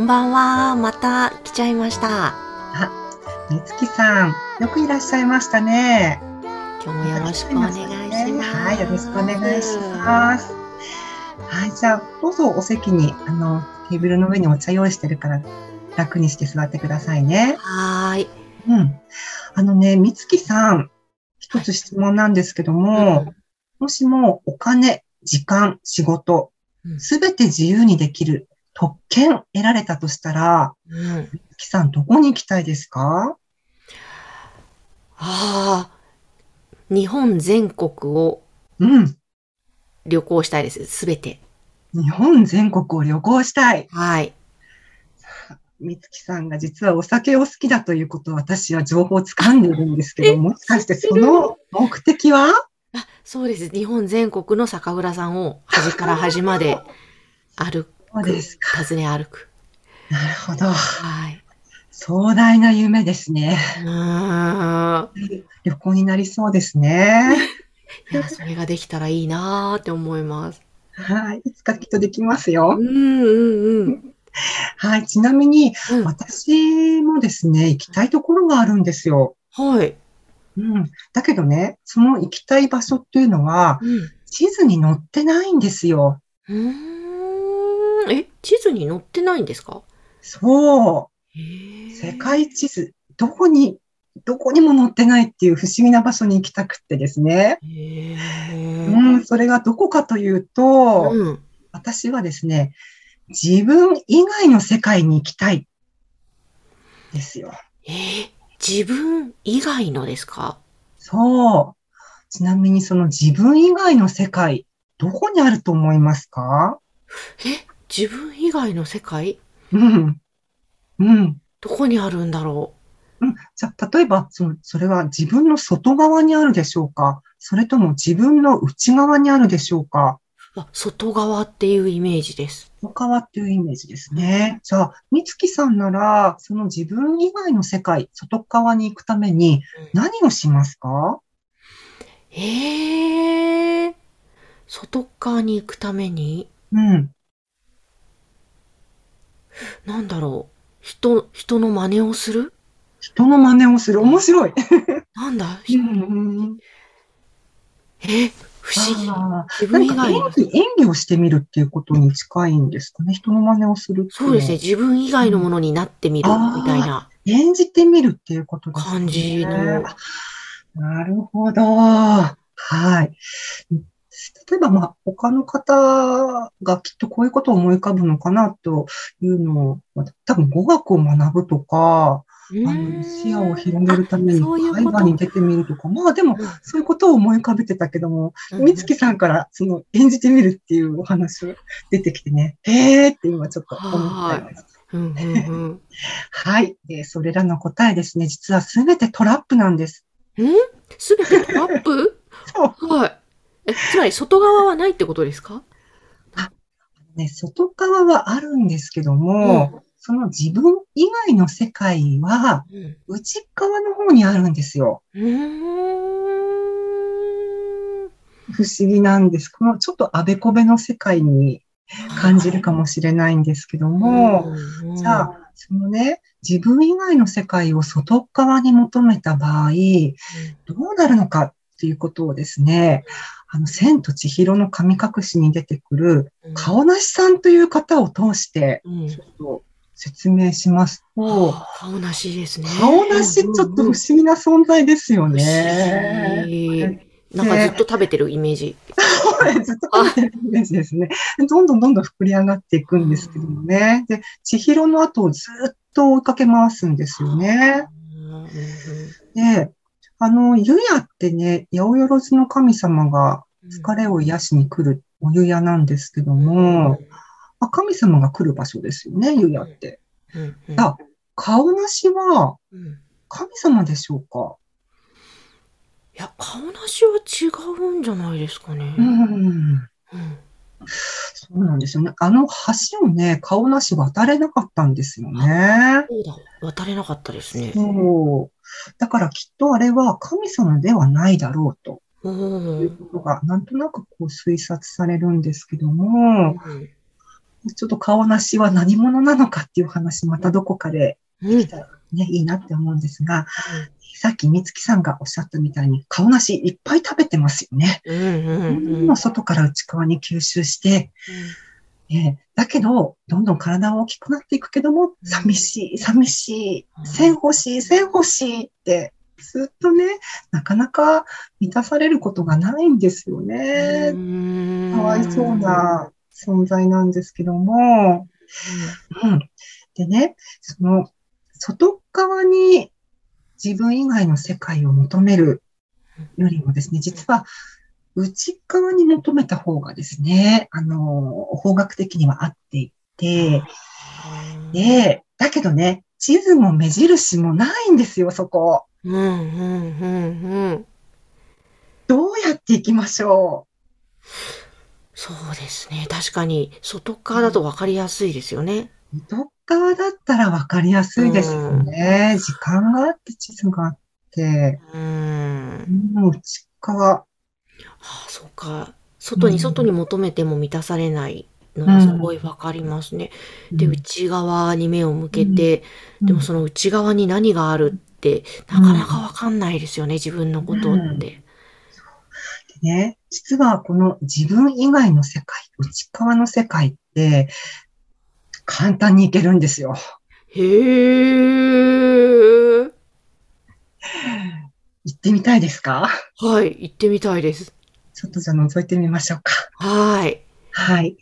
んばんは。また来ちゃいました。あ、みつきさん、よくいらっしゃいましたね。今日もよろしくお願いします。はい、よろしくお願いします。はい、じゃあ、どうぞお席に、あの、テーブルの上にお茶用意してるから、楽にして座ってくださいね。はーい。うん。あのね、みつきさん、一つ質問なんですけども、もしもお金、時間、仕事、うんすべて自由にできる特権得られたとしたら、うん。うんみつきさん、どこに行きたいですか？ああ、日本全国をうん。旅行したいです。すべて。日本全国を旅行したい。はい。みつきさんが実はお酒を好きだということを私は情報を掴んでいるんですけど、えもしかしてその目的は？あ、そうです。日本全国の酒蔵さんを端から端まで歩そうく。ですか。訪ね歩く。なるほど。はい。壮大な夢ですね。うーん。旅行になりそうですね。いや、それができたらいいなーって思います。はい。いつかきっとできますよう。んうんうん。はい。ちなみに、うん私もですね、行きたいところがあるんですよ。はい。うん。だけどね、その行きたい場所っていうのは、うん。地図に載ってないんですよ。うーん。え、地図に載ってないんですか？そう。世界地図、どこに、どこにも載ってないっていう不思議な場所に行きたくってですね。へうーん、それがどこかというと、うん。私はですね、自分以外の世界に行きたい。ですよ。えー自分以外のですか？そう。ちなみにその自分以外の世界、どこにあると思いますか？え、自分以外の世界？うん。うん。どこにあるんだろう？ん、じゃあ、例えば、その、それは自分の外側にあるでしょうか？それとも自分の内側にあるでしょうか？うあ、外側っていうイメージです。外側っていうイメージですね。じゃあ、みつきさんなら、その自分以外の世界、外側に行くために何をしますか？ええ外側に行くために、うん。なんだろう。人、人の真似をする？人の真似をする？面白い。なんだ、うんえ、不思議。な分以外の。演技、演技をしてみるっていうことに近いんですかね？人の真似をするっていそうですね。。自分以外のものになってみるうんみたいな演じてみるっていうことですね。感じの。あなるほど。はい。例えば、まあ、他の方がきっとこういうことを思い浮かぶのかなというのを、まあ多分語学を学ぶとか、あの、ん視野を広げるために海外に出てみるとか、まあでも、そういうことを思い浮かべてたけども、うんみつきさんからその演じてみるっていうお話が出てきてね、へーって今ちょっと思っちゃいま。うんうんうんはい。で、それらの答えですね、実はすべてトラップなんです。すべてトラップ？そう。はい。え、つまり外側はないってことですか？ね、外側はあるんですけども、その自分以外の世界はうん。内側の方にあるんですよ。不思議なんです。このちょっとあべこべの世界に感じるかもしれないんですけども、うん、じゃあ、そのね、自分以外の世界を外側に求めた場合、どうなるのかっていうことをですね、あの、千と千尋の神隠しに出てくる、うん、顔なしさんという方を通して、うん、ちょっと説明しますと、はあ顔なしですね。顔なしちょっと不思議な存在ですよ不ね。なんかずっと食べてるイメージ。ずっと食べてるイメージですね。どんどんどんどん膨れ上がっていくんですけどもね。で、千尋の後をずっと追いかけ回すんですよね。うんで、あの、湯屋ってね、八百万の神様が疲れを癒しに来るお湯屋なんですけども、まあ神様が来る場所ですよね、湯屋って。うんうんあ、顔なしはうん神様でしょうか？いや、顔なしは違うんじゃないですかね。うん。うんそうなんですよね。あの橋をね、顔なし渡れなかったんですよね。そうだ、渡れなかったですね。そう。だからきっとあれは神様ではないだろうと。おいうーことが、なんとなくこう推察されるんですけども、うん。ちょっと顔なしは何者なのかっていう話、またどこかでうん。できたらね、いいなって思うんですが、さっき美月さんがおっしゃったみたいに、顔なしいっぱい食べてますよね。うんうんうん。外から内側に吸収して、えーだけど、どんどん体は大きくなっていくけども、寂しい、寂しい、線欲しい、線欲しいって、ずっとね、なかなか満たされることがないんですよね。うん。かわいそうな存在なんですけども、うん。でね、その、外側に自分以外の世界を求めるよりもですね、実は内側に求めた方がですね、あの、方角的には合っていて、うんで、だけどね、地図も目印もないんですよ、そこ。うんうんうんうんどうやって行きましょそうですね。確かに、外側だと分かりやすいですよね。うどっ側だったらわかりやすいですよね。時間があって、地図があって、うん。うん、内側。ああ、そうか。外に、うん外に求めても満たされないのがすごい分かりますね。で、うん内側に目を向けて、うんでもその内側に何があるって、なかなか分かんないですよね、自分のことって。ね、実はこの自分以外の世界、内側の世界って、簡単に行けるんですよ。へえ。行ってみたいですか？はい、行ってみたいです。ちょっとじゃあ覗いてみましょうか。はい。はい。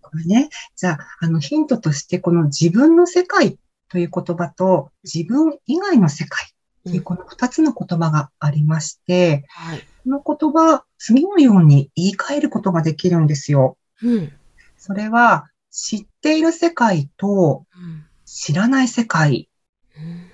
これね、じゃあ、あの、ヒントとして、この自分の世界という言葉と、自分以外の世界というこの二つの言葉がありまして、はい。この言葉、次のように言い換えることができるんですよ。うん。それは、知っている世界とうん知らない世界。うん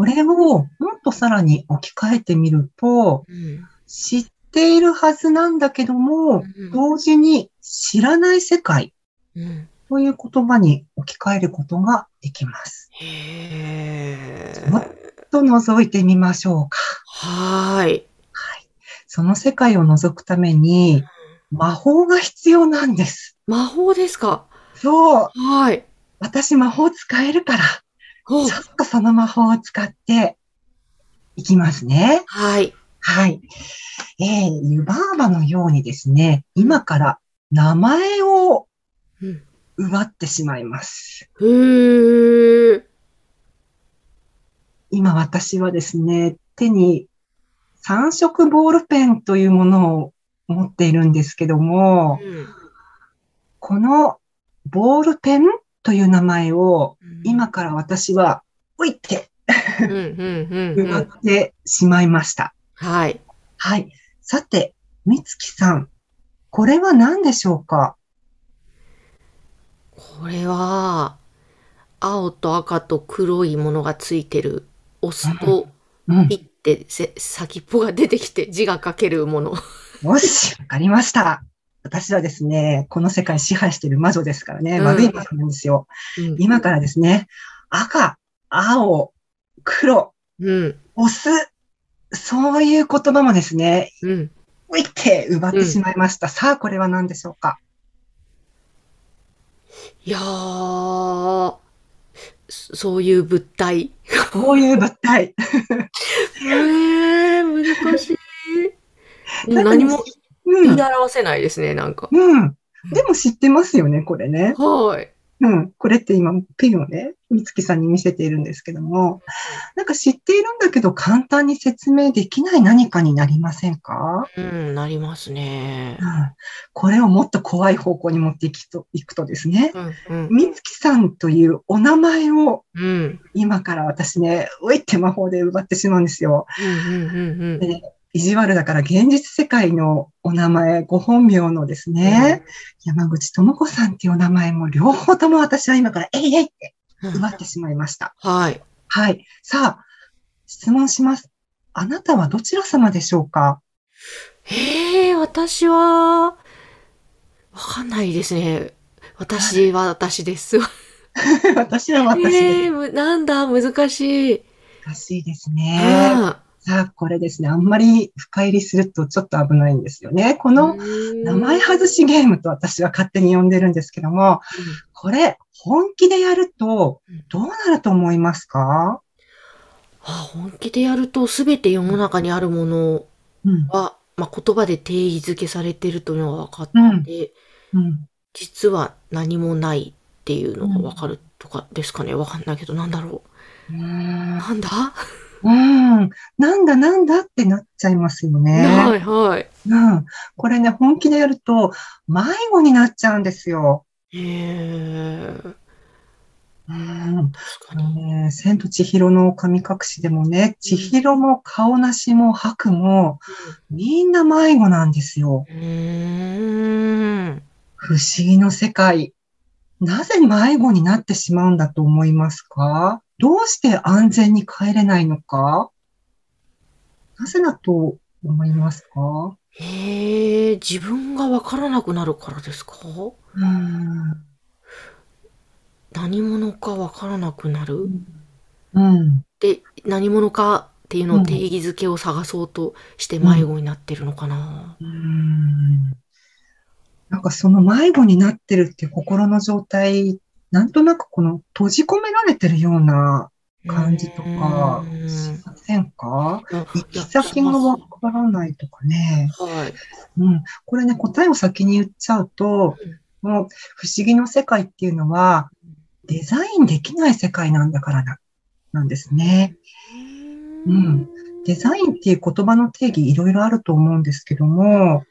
これをもっとさらに置き換えてみると、うん知っているはずなんだけども、うん同時に知らない世界うんという言葉に置き換えることができます。へえ。もっと覗いてみましょうか。はーい。はい。その世界を覗くために魔法が必要なんです。魔法ですか？そう。はい。私魔法使えるから、おちょっとその魔法を使っていきますね。はい。はい。えー、湯婆婆のようにですね、今から名前をうん奪ってしまいます。今私はですね、手に三色ボールペンというものを持っているんですけども、このボールペンという名前を今から私は、おいってうん、うん、うん、う奪っん。てしまいました。はい。はい。さて、みつきさん、これは何でしょうか？これは、青と赤と黒いものがついてる。押すと、うん。ピッてせ先っぽが出てきて字が書けるもの。よし、わかりました。私はですね、この世界支配している魔女ですからね、うん悪い魔女なんですよ。うん。今からですね、赤、青、黒、うん。オス、そういう言葉もですね、うん。ういって奪ってしまいました。さあ、これは何でしょうか？いやー、そそういう物体。こういう物体。えー、難しい。何もうん言い。表せないですね、なんか。うん。でも知ってますよね、これね。はい。うん。これって今、ペンをね、みつきさんに見せているんですけども、なんか知っているんだけど簡単に説明できない何かになりませんか？うん、なりますねう。ん。これをもっと怖い方向に持っていくと、いくとですね、うん、うん。みつきさんというお名前をうん。今から私ね、おいって魔法で奪ってしまうんですよ。うん、うん、うん、うん。で意地悪だから現実世界のお名前、ご本名のですね、山口智子さんっていうお名前も両方とも私は今からえいえいって奪ってしまいました。はい。はい。さあ、質問します。あなたはどちら様でしょうか？ええ私は、わかんないですね。私は私です。私は私えでえむなんだ、難しい。難しいですね。あさあ、これですね。あんまり深入りするとちょっと危ないんですよね。この名前外しゲームと私は勝手に呼んでるんですけども、これ本気でやるとどうなると思いますか？あ本気でやると全て世の中にあるものうん。は、まあ、言葉で定義づけされてるというのが分かっうん。て、うん。実は何もないっていうのが分かるとかですかね。分かんないけど、なんだろう。うんなんだ、うん。なんだなんだってなっちゃいますよね。はいはい。うん。これね、本気でやると迷子になっちゃうんですよ。へえ、うん。ね、千と千尋の神隠しでもね、千尋も顔なしも白もみんな迷子なんですよ。うーん。不思議の世界。なぜ迷子になってしまうんだと思いますか？どうして安全に帰れないのか？なぜだと思いますか？へえ、自分が分からなくなるからですか？うん。何者か分からなくなる？うん。で、何者かっていうのを定義づけを探そうとして迷子になってるのかな？うんなんかその迷子になってるって心の状態、なんとなくこの閉じ込められてるような感じとかしませんか？あ行き先がわからないとかね。はい。うん。これね、答えを先に言っちゃうと、もう不思議の世界っていうのは、デザインできない世界なんだからな、なんですね。うん。デザインっていう言葉の定義いろいろあると思うんですけども、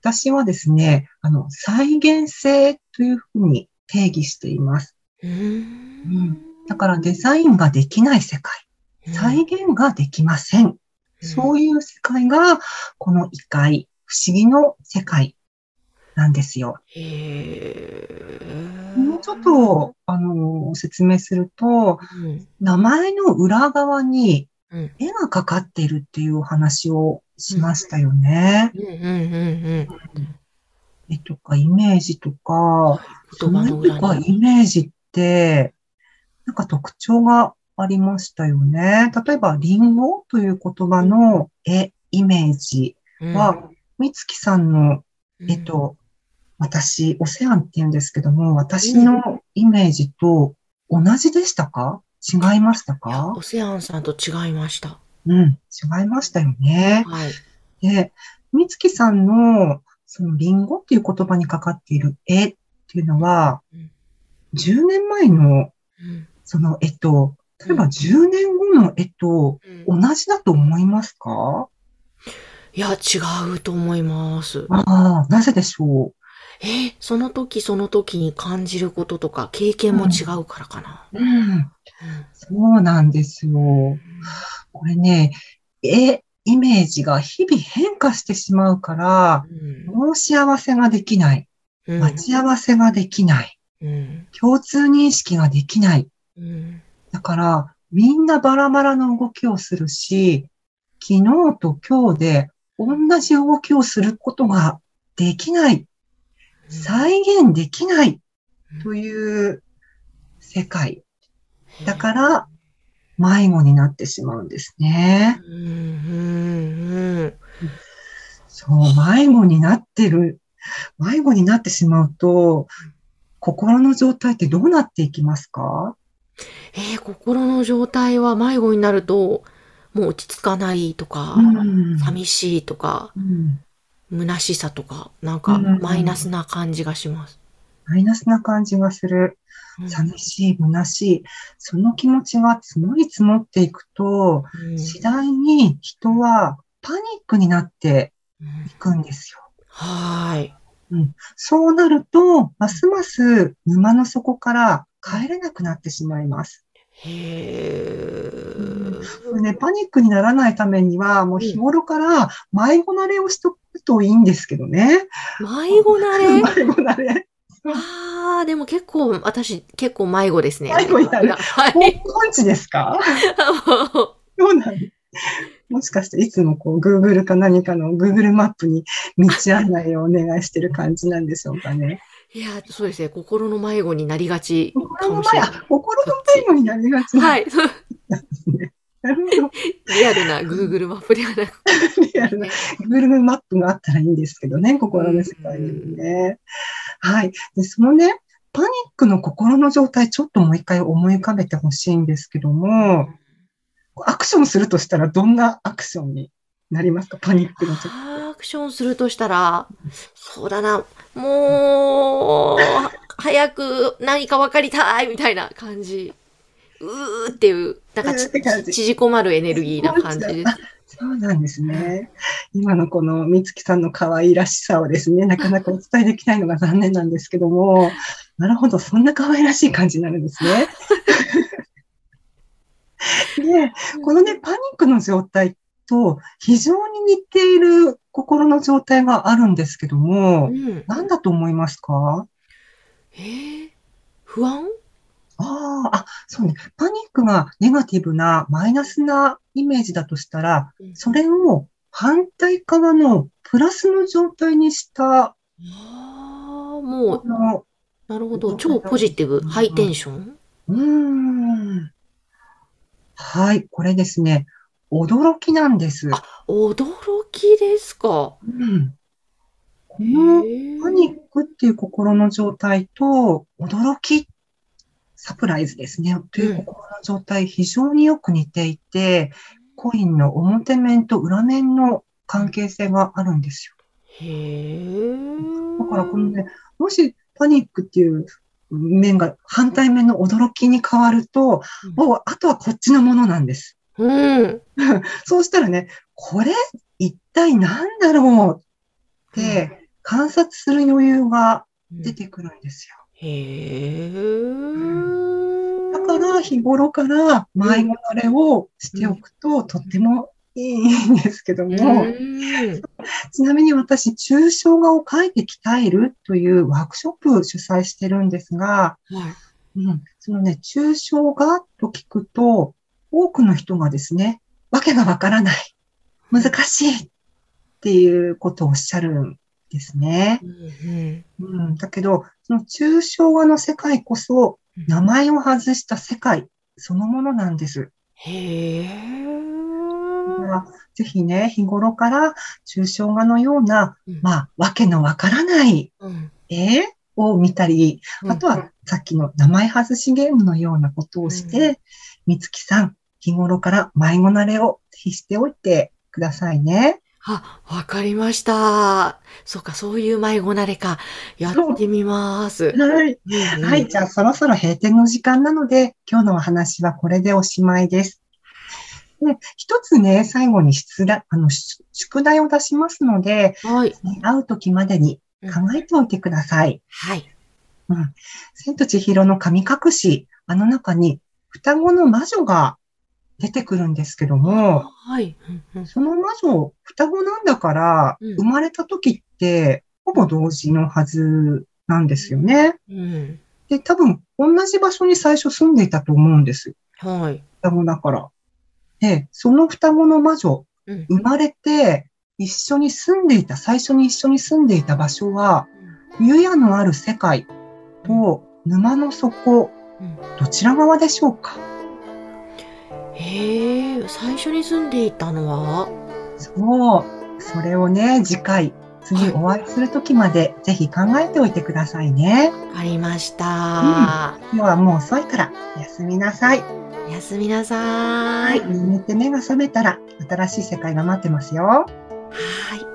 私はですね、あの、再現性というふうに定義しています。うーん。だからデザインができない世界、再現ができません。そういう世界が、この異界、不思議の世界なんですよ。もうちょっと、あの、説明すると、うん、名前の裏側にうん。絵がかかっているっていうお話をしましたよね。絵とかイメージとか、そ言葉とか。イメージって、なんか特徴がありましたよね。例えば、リンゴという言葉の絵、イメージは、みつきさんのうん、えっと、私、オセアンって言うんですけども、私のイメージと同じでしたか？違いましたか？オセアンさんと違いました。うん、違いましたよね。はい。で、みつきさんの、そのリンゴっていう言葉にかかっている絵っていうのはうん、10年前のうんその絵と、例えば10年後の絵とうん。同じだと思いますか？いや、違うと思います。ああ、なぜでしょえ、その時その時に感じることとか経験も違うからかな。ううん、そうなんですよ。これね、絵、イメージが日々変化してしまうから、申し合わせができない。うん。待ち合わせができない。うん。共通認識ができない。うん。だから、みんなバラバラの動きをするし、昨日と今日で同じ動きをすることができない。再現できないという世界。だから、迷子になってしまうんですね。うん、うん、うん。そう、迷子になってる。迷子になってしまうと、心の状態ってどうなっていきますか？えー心の状態は迷子になると、もう落ち着かないとか、うん寂しいとか、うん虚しさとか、なんかうんマイナスな感じがします。マイナスな感じがする。うん寂しい、虚しい。その気持ちが積もり積もっていくと、うん次第に人はパニックになってうんいくんですよ。はーい。そうなると、ますます沼の底から帰れなくなってしまいます。へーね、パニックにならないためには、もう日頃から迷子慣れをしとくといいんですけどね。迷子慣れ？迷子慣れ。ああ、でも結構、私、結構迷子ですね。迷子になるはい。本地ですか？そうなんですもしかしていつもこう Google か何かの Google マップに道案内をお願いしてる感じなんでしょうかね。いや、そうですね。心の迷子になりがちか心の迷もしれない。あ心の迷子になりがちはい。なるほど。リアルな Google マップではなくリアルな Google マップがあったらいいんですけどね、心の世界にもね。はい。で、そのね、パニックの心の状態、ちょっともう一回思い浮かべてほしいんですけども、アクションするとしたらどんなアクションになりますか？パニックの時。アクションするとしたら、そうだな、もう、早く何か分かりたいみたいな感じ。うーっていう、なんか縮こまるエネルギーな感じです。そうなんですね。今のこの美月さんの可愛らしさをですね、なかなかお伝えできないのが残念なんですけども、なるほど、そんな可愛らしい感じになるんですね。で、このね、パニックの状態と非常に似ている心の状態があるんですけども、うん。何だと思いますか？えー、不安？ああ、あ、そうね。パニックがネガティブな、マイナスなイメージだとしたら、それを反対側のプラスの状態にした、ああ、もう、なるほど。超ポジティブ、ハイテンション？うーん。はい、これですね。驚きなんです。驚きですか？うん。こへのーパニックっていう心の状態と、驚き、サプライズですね。という心の状態、非常によく似ていて、コインの表面と裏面の関係性があるんですよ。へえ。だからこのね、もしパニックっていう面が反対面の驚きに変わると、うんもうあとはこっちのものなんです。うん。そうしたらね、これ一体何だろうって観察する余裕が出てくるんですよ。へえ。だから日頃から迷子慣れをしておくととってもいいんですけども、うんちなみに私、抽象画を描いて鍛えるというワークショップを主催してるんですが、はい。うん、そのね、抽象画と聞くと、多くの人がですね、わけがわからない、難しいっていうことをおっしゃるんですね。うんうん、だけど、その抽象画の世界こそ、うん名前を外した世界そのものなんです。へえ。だからぜひね、日頃から抽象画のような、うんまあ、わけのわからないうん絵を見たり、あとはさっきの名前外しゲームのようなことをしうて、みつきさん、日頃から迷子慣れをぜひしておいてくださいね。あ、わかりました。そうか、そういう迷子慣れか。やってみます。はい。うんはい。じゃあそろそろ閉店の時間なので、今日のお話はこれでおしまいです。で一つね、最後に出題あの宿宿題を出しますので、はい。ね会う時までに考えておいてください。はい。うん。千と千尋の神隠し、あの中に双子の魔女が出てくるんですけども、はい。うんうんその魔女、双子なんだから、うん生まれた時って、ほぼ同時のはずなんですよね。うん。で、多分、同じ場所に最初住んでいたと思うんです。はい。双子だから。で、その双子の魔女、うん生まれて、一緒に住んでいた、最初に一緒に住んでいた場所は、湯屋のある世界と沼の底、うんどちら側でしょうか？へえ、最初に住んでいたのは？そう。それをね、次回、次お会いするときまで、ぜひ考えておいてくださいね。わかりました。今日はもう遅いから、おやすみなさい。おやすみなさはいい。。寝て目が覚めたら、新しい世界が待ってますよ。はい。